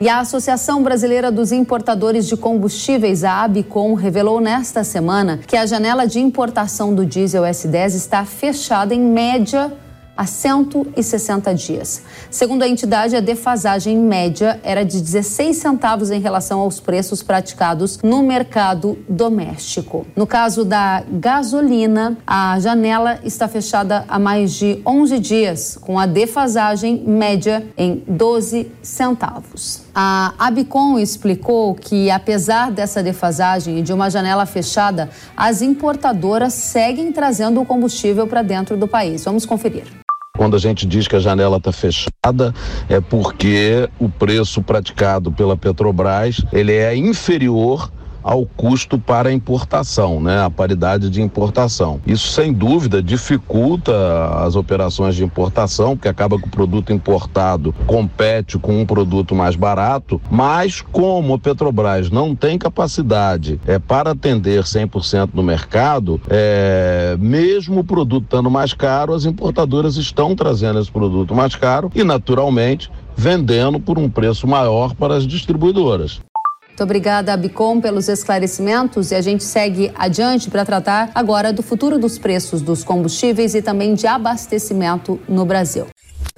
E a Associação Brasileira dos Importadores de Combustíveis, a ABICOM, revelou nesta semana que a janela de importação do diesel S10 está fechada em média a 160 dias. Segundo a entidade, a defasagem média era de 16 centavos em relação aos preços praticados no mercado doméstico. No caso da gasolina, a janela está fechada há mais de 11 dias, com a defasagem média em 12 centavos. A Abicom explicou que, apesar dessa defasagem e de uma janela fechada, as importadoras seguem trazendo o combustível para dentro do país. Vamos conferir. Quando a gente diz que a janela está fechada, é porque o preço praticado pela Petrobras ele é inferior ao custo para importação, né? A paridade de importação. Isso sem dúvida dificulta as operações de importação, porque acaba que o produto importado compete com um produto mais barato, mas como a Petrobras não tem capacidade é para atender 100% no mercado, é, mesmo o produto estando mais caro, as importadoras estão trazendo esse produto mais caro e naturalmente vendendo por um preço maior para as distribuidoras. Muito obrigada, Bicom, pelos esclarecimentos e a gente segue adiante para tratar agora do futuro dos preços dos combustíveis e também de abastecimento no Brasil.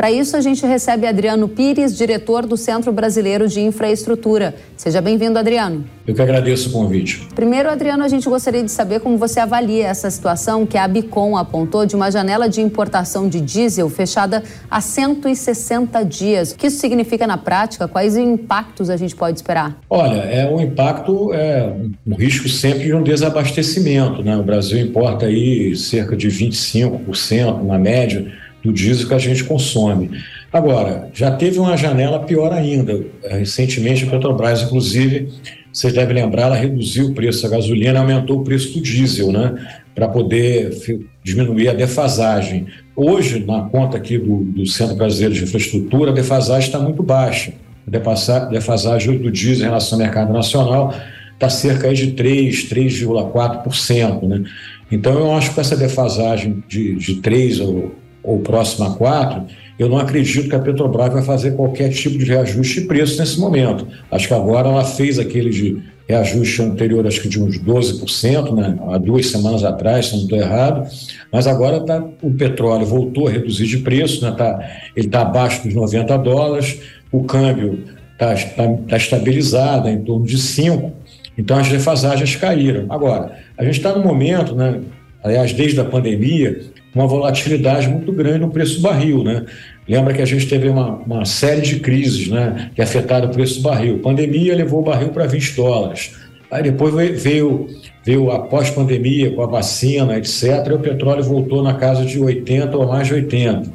Para isso, a gente recebe Adriano Pires, diretor do Centro Brasileiro de Infraestrutura. Seja bem-vindo, Adriano. Eu que agradeço o convite. Primeiro, Adriano, a gente gostaria de saber como você avalia essa situação que a Abicom apontou de uma janela de importação de diesel fechada há 160 dias. O que isso significa na prática? Quais impactos a gente pode esperar? Olha, é um impacto, é um risco sempre de um desabastecimento. Né? O Brasil importa aí cerca de 25% na média do diesel que a gente consome. Agora, já teve uma janela pior ainda. Recentemente, a Petrobras, inclusive, vocês devem lembrar, ela reduziu o preço da gasolina, aumentou o preço do diesel, né? Para poder diminuir a defasagem. Hoje, na conta aqui do, do Centro Brasileiro de Infraestrutura, a defasagem está muito baixa. A defasagem do diesel em relação ao mercado nacional está cerca de 3, 3,4%. Né? Então, eu acho que essa defasagem de, de 3 ou ou próxima a 4, eu não acredito que a Petrobras vai fazer qualquer tipo de reajuste de preço nesse momento. Acho que agora ela fez aquele de reajuste anterior, acho que de uns 12%, né? há duas semanas atrás, se não estou errado, mas agora tá, o petróleo voltou a reduzir de preço, né? tá, ele está abaixo dos 90 dólares, o câmbio está tá, tá estabilizado em torno de 5, então as defasagens caíram. Agora, a gente está no momento, né? aliás, desde a pandemia, uma volatilidade muito grande no preço do barril, né? Lembra que a gente teve uma, uma série de crises, né, que afetaram o preço do barril. Pandemia levou o barril para 20 dólares. Aí depois veio, veio a pós-pandemia com a vacina, etc. E o petróleo voltou na casa de 80 ou mais de 80.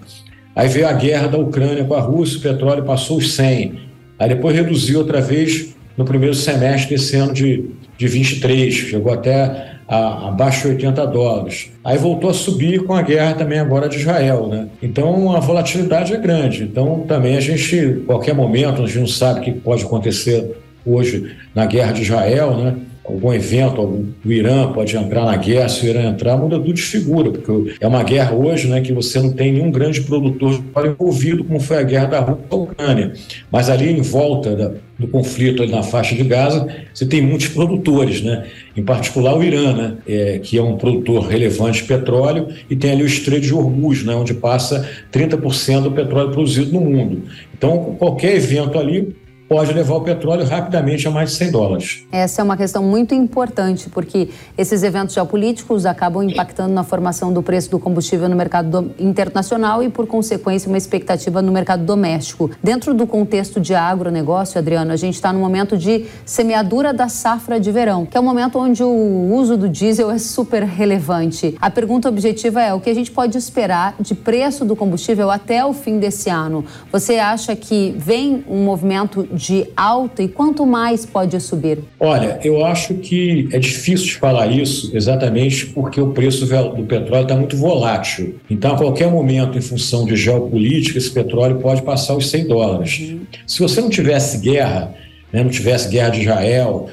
Aí veio a guerra da Ucrânia com a Rússia, o petróleo passou os 100. Aí depois reduziu outra vez no primeiro semestre desse ano de, de 23, chegou até a, abaixo de 80 dólares. Aí voltou a subir com a guerra também agora de Israel, né? Então a volatilidade é grande. Então também a gente, qualquer momento, a gente não sabe o que pode acontecer hoje na guerra de Israel, né? algum evento, algum, o Irã pode entrar na guerra, se o Irã entrar, muda tudo de figura, porque é uma guerra hoje né, que você não tem nenhum grande produtor envolvido, como foi a guerra da Rússia Ucrânia. Mas ali em volta da, do conflito ali na faixa de Gaza, você tem muitos produtores, né? em particular o Irã, né? É, que é um produtor relevante de petróleo, e tem ali o Estreito de Hormuz, né? onde passa 30% do petróleo produzido no mundo. Então, qualquer evento ali pode levar o petróleo rapidamente a mais de 100 dólares. Essa é uma questão muito importante, porque esses eventos geopolíticos acabam impactando na formação do preço do combustível no mercado internacional e, por consequência, uma expectativa no mercado doméstico. Dentro do contexto de agronegócio, Adriano, a gente está no momento de semeadura da safra de verão, que é o momento onde o uso do diesel é super relevante. A pergunta objetiva é o que a gente pode esperar de preço do combustível até o fim desse ano. Você acha que vem um movimento de alta e quanto mais pode subir? Olha, eu acho que é difícil de falar isso exatamente porque o preço do petróleo está muito volátil. Então, a qualquer momento, em função de geopolítica, esse petróleo pode passar os 100 dólares. Uhum. Se você não tivesse guerra, né, não tivesse guerra de Israel,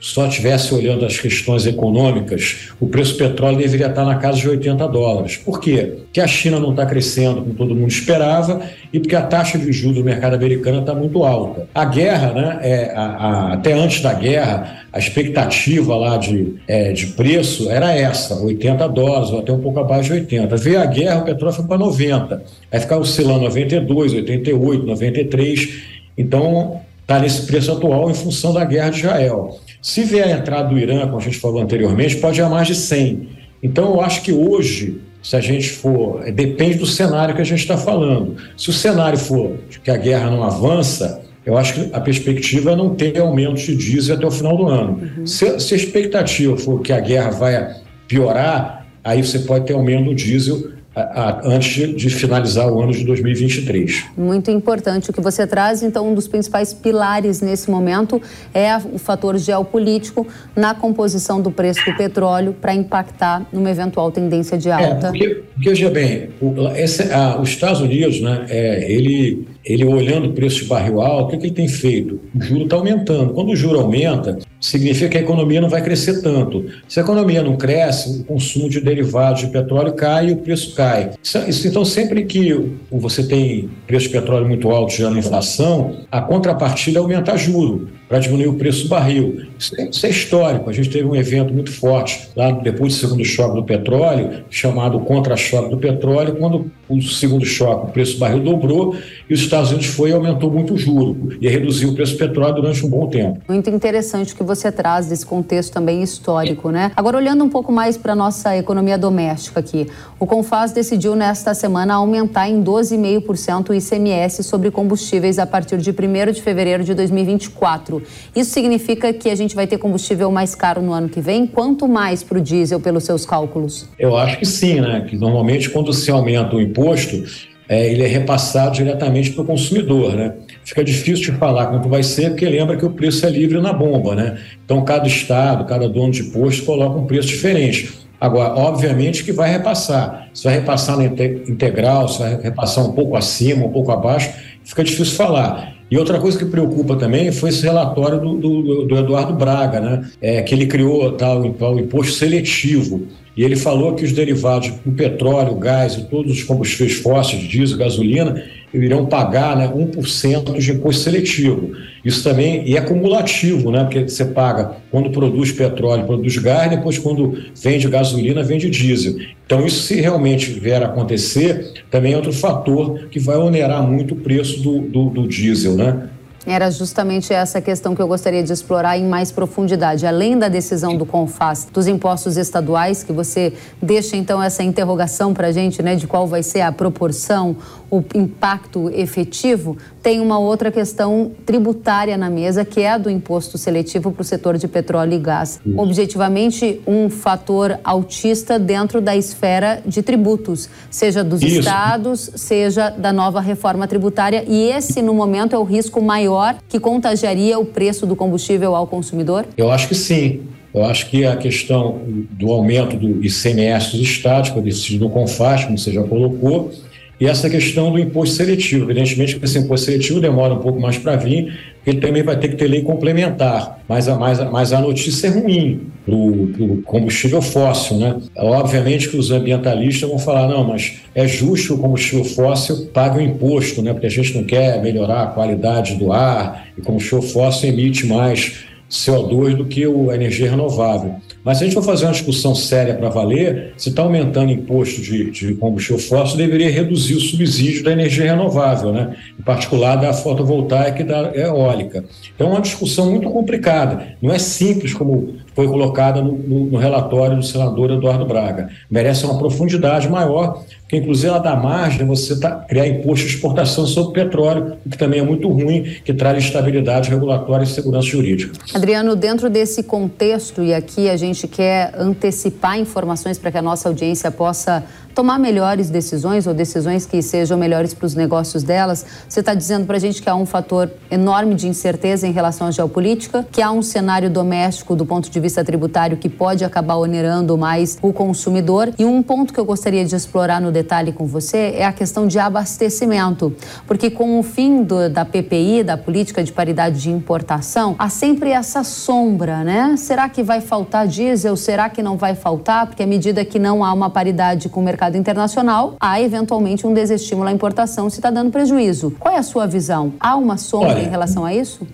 só estivesse olhando as questões econômicas, o preço do petróleo deveria estar na casa de 80 dólares. Por quê? Porque a China não está crescendo como todo mundo esperava e porque a taxa de juros do mercado americano está muito alta. A guerra, né, é, a, a, até antes da guerra, a expectativa lá de, é, de preço era essa, 80 dólares, ou até um pouco abaixo de 80. Veio a guerra, o petróleo foi para 90. Vai ficar oscilando 92, 88, 93. Então, está nesse preço atual em função da guerra de Israel. Se vier a entrada do Irã, como a gente falou anteriormente, pode ir a mais de 100. Então, eu acho que hoje, se a gente for. É, depende do cenário que a gente está falando. Se o cenário for que a guerra não avança, eu acho que a perspectiva é não ter aumento de diesel até o final do ano. Uhum. Se, se, a expectativa for que a guerra vai piorar, aí você pode ter aumento do diesel antes de finalizar o ano de 2023. Muito importante o que você traz. Então, um dos principais pilares nesse momento é o fator geopolítico na composição do preço do petróleo para impactar numa eventual tendência de é, alta. É, porque, porque veja bem, o, esse, a, os Estados Unidos, né, é, ele, ele olhando o preço de barril alto, o que, que ele tem feito? O juro está aumentando. Quando o juro aumenta, significa que a economia não vai crescer tanto. Se a economia não cresce, o consumo de derivados de petróleo cai e o preço cai. Então, sempre que você tem preço de petróleo muito alto gerando inflação, a contrapartida é aumentar juro para diminuir o preço do barril. Isso é, isso é, histórico. A gente teve um evento muito forte lá depois do segundo choque do petróleo, chamado contra-choque do petróleo, quando o segundo choque, o preço do barril dobrou e os Estados Unidos foi e aumentou muito o juro e reduziu o preço do petróleo durante um bom tempo. Muito interessante que você traz desse contexto também histórico, né? Agora, olhando um pouco mais para a nossa economia doméstica aqui, o Confas decidiu nesta semana aumentar em 12,5% o ICMS sobre combustíveis a partir de 1 de fevereiro de 2024. Isso significa que a gente vai ter combustível mais caro no ano que vem? Quanto mais para o diesel, pelos seus cálculos? Eu acho que sim, né? Que normalmente quando se aumenta o imposto, é, ele é repassado diretamente para o consumidor, né? Fica difícil de falar quanto vai ser, porque lembra que o preço é livre na bomba, né? Então, cada estado, cada dono de posto coloca um preço diferente. Agora, obviamente que vai repassar. Se vai repassar na integral, se vai repassar um pouco acima, um pouco abaixo, fica difícil falar. E outra coisa que preocupa também foi esse relatório do, do, do Eduardo Braga, né? É, que ele criou tal, o imposto seletivo. E ele falou que os derivados do petróleo, gás e todos os combustíveis fósseis, diesel, gasolina, irão pagar né, 1% de imposto seletivo. Isso também e é cumulativo, né, porque você paga quando produz petróleo, produz gás, depois quando vende gasolina, vende diesel. Então, isso se realmente vier a acontecer, também é outro fator que vai onerar muito o preço do, do, do diesel. Né? Era justamente essa questão que eu gostaria de explorar em mais profundidade. Além da decisão do CONFAS dos impostos estaduais, que você deixa então essa interrogação para a gente, né, de qual vai ser a proporção, o impacto efetivo, tem uma outra questão tributária na mesa, que é a do imposto seletivo para o setor de petróleo e gás. Objetivamente, um fator autista dentro da esfera de tributos, seja dos Isso. estados, seja da nova reforma tributária. E esse, no momento, é o risco maior que contagiaria o preço do combustível ao consumidor? Eu acho que sim. Eu acho que a questão do aumento do ICMS dos estados, foi decidido no CONFAS, como você já colocou, e essa questão do imposto seletivo. Evidentemente que esse imposto seletivo demora um pouco mais para vir, ele também vai ter que ter lei complementar. Mas a, mas, mas a notícia é ruim para o combustível fóssil. Né? Obviamente que os ambientalistas vão falar, não, mas é justo que o combustível fóssil pague o imposto, né? porque a gente não quer melhorar a qualidade do ar, e o combustível fóssil emite mais CO2 do que a energia renovável. Mas se a gente for fazer uma discussão séria para valer, se está aumentando imposto de, de, combustível fóssil, deveria reduzir o subsídio da energia renovável, né? em particular da fotovoltaica e da eólica. Então é uma discussão muito complicada. Não é simples como foi colocada no, no, no relatório do senador Eduardo Braga. Merece uma profundidade maior, porque inclusive ela dá margem você tá, criar imposto de exportação sobre petróleo, o que também é muito ruim, que traz estabilidade regulatória e segurança jurídica. Adriano, dentro desse contexto, e aqui a gente quer antecipar informações para que a nossa audiência possa tomar melhores decisões ou decisões que sejam melhores para os negócios delas. Você está dizendo para a gente que há um fator enorme de incerteza em relação à geopolítica, que há um cenário doméstico do ponto de vista tributário que pode acabar onerando mais o consumidor. E um ponto que eu gostaria de explorar no detalhe com você é a questão de abastecimento, porque com o fim do, da PPI, da política de paridade de importação, há sempre essa sombra, né? Será que vai faltar diesel? Será que não vai faltar? Porque à medida que não há uma paridade com o mercado internacional, há eventualmente um desestímulo à importação se está dando prejuízo. Qual é a sua visão? Há uma sombra Olha, em relação a isso?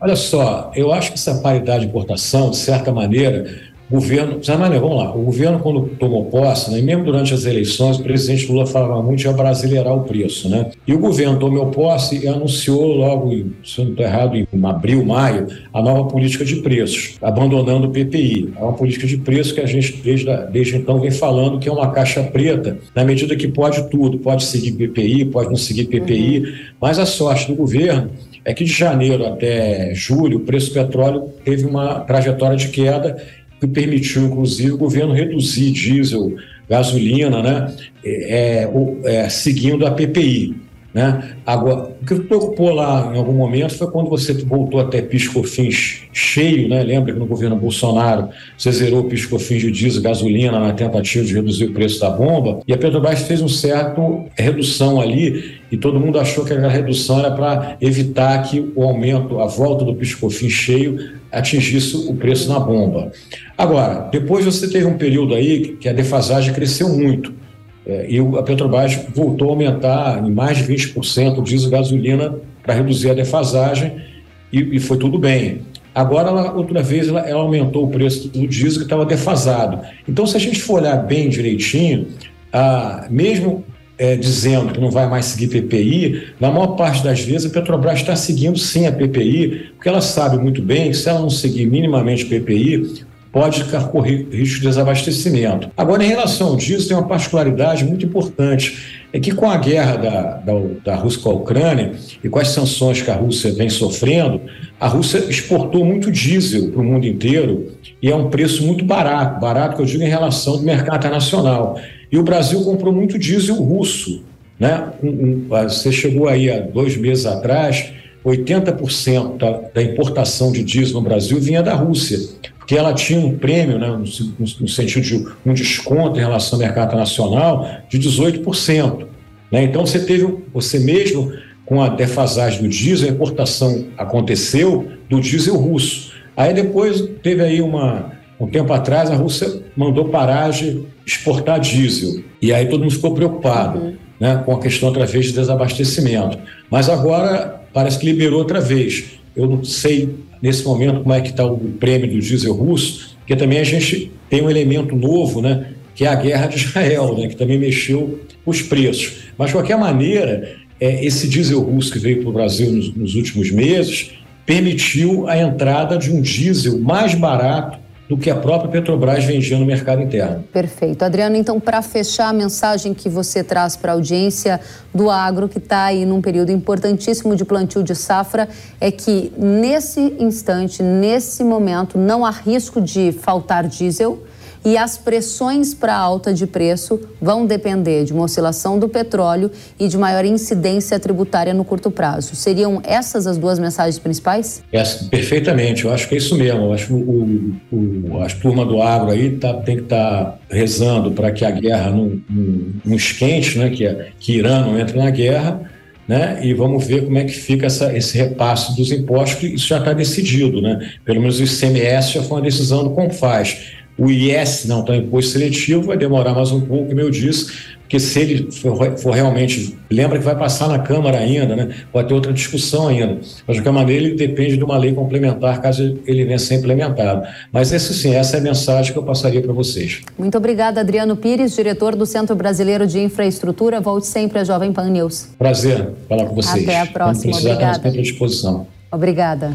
Olha só, eu acho que essa paridade de importação, de certa maneira, o governo, vamos lá, o governo quando tomou posse, né, mesmo durante as eleições, o presidente Lula falava muito de abrasileirar o preço, né? E o governo tomou posse e anunciou logo, se eu não estou errado, em abril, maio, a nova política de preços, abandonando o PPI. É uma política de preço que a gente desde, desde então vem falando que é uma caixa preta, na medida que pode tudo, pode seguir PPI, pode não seguir PPI, uhum. mas a sorte do governo é que de janeiro até julho o preço do petróleo teve uma trajetória de queda que permitiu, inclusive, o governo reduzir diesel, gasolina, né, é, é, é seguindo a PPI. Né? Agora, o que preocupou lá em algum momento foi quando você voltou até piscofins cheio, né? lembra que no governo Bolsonaro você zerou piscofins de diesel gasolina na tentativa de reduzir o preço da bomba, e a Petrobras fez um certo redução ali, e todo mundo achou que aquela redução era para evitar que o aumento, a volta do piscofins cheio atingisse o preço na bomba. Agora, depois você teve um período aí que a defasagem cresceu muito. É, e a Petrobras voltou a aumentar em mais de 20% o diesel e gasolina para reduzir a defasagem e, e, foi tudo bem. Agora, ela, outra vez, ela, ela, aumentou o preço do diesel que estava defasado. Então, se a gente for olhar bem direitinho, ah, mesmo é, dizendo que não vai mais seguir PPI, na maior parte das vezes a Petrobras está seguindo sim a PPI, porque ela sabe muito bem que se ela não seguir minimamente PPI, pode correr risco de desabastecimento. Agora, em relação ao diesel, tem uma particularidade muito importante, é que com a guerra da, da, da Rússia com a Ucrânia e com as sanções que a Rússia vem sofrendo, a Rússia exportou muito diesel para o mundo inteiro e é um preço muito barato, barato que eu digo em relação ao mercado internacional. E o Brasil comprou muito diesel russo. Né? Um, um, você chegou aí há dois meses atrás, 80% da, da importação de diesel no Brasil vinha da Rússia que ela tinha um prêmio, né, no, no, sentido de um desconto em relação ao mercado nacional, de 18%. Né? Então, você teve, você mesmo, com a defasagem do diesel, a importação aconteceu do diesel russo. Aí depois teve aí uma, um tempo atrás, a Rússia mandou parar de exportar diesel. E aí todo mundo ficou preocupado uhum. né, com a questão, outra vez, de desabastecimento. Mas agora parece que liberou outra vez. Eu não sei nesse momento como é que está o prêmio do diesel russo, porque também a gente tem um elemento novo, né, que é a guerra de Israel, né, que também mexeu os preços. Mas, de qualquer maneira, é, esse diesel russo que veio para o Brasil nos, nos últimos meses permitiu a entrada de um diesel mais barato do que a própria Petrobras vendia no mercado interno. Perfeito. Adriano, então, para fechar a mensagem que você traz para a audiência do agro, que está aí num período importantíssimo de plantio de safra, é que nesse instante, nesse momento, não há risco de faltar diesel e as pressões para alta de preço vão depender de uma oscilação do petróleo e de maior incidência tributária no curto prazo. Seriam essas as duas mensagens principais? É, perfeitamente, eu acho que é isso mesmo. Eu acho que o, o, a turma do agro aí tá, tem que estar tá rezando para que a guerra não, não, não esquente, né? que, que Irã não entre na guerra. Né? E vamos ver como é que fica essa, esse repasse dos impostos, que isso já está decidido, né? Pelo menos o ICMS já foi uma decisão do Confaz. O IS não está em imposto seletivo, vai demorar mais um pouco, como eu disse, porque se ele for, for, realmente. Lembra que vai passar na Câmara ainda, né? Vai ter outra discussão ainda. Mas, de qualquer maneira, ele depende de uma lei complementar, caso ele venha a ser implementado. Mas, esse sim, essa é a mensagem que eu passaria para vocês. Muito obrigada, Adriano Pires, diretor do Centro Brasileiro de Infraestrutura. Volte sempre à Jovem Pan News. Prazer falar com vocês. Até a próxima. Obrigada. à disposição. Obrigada.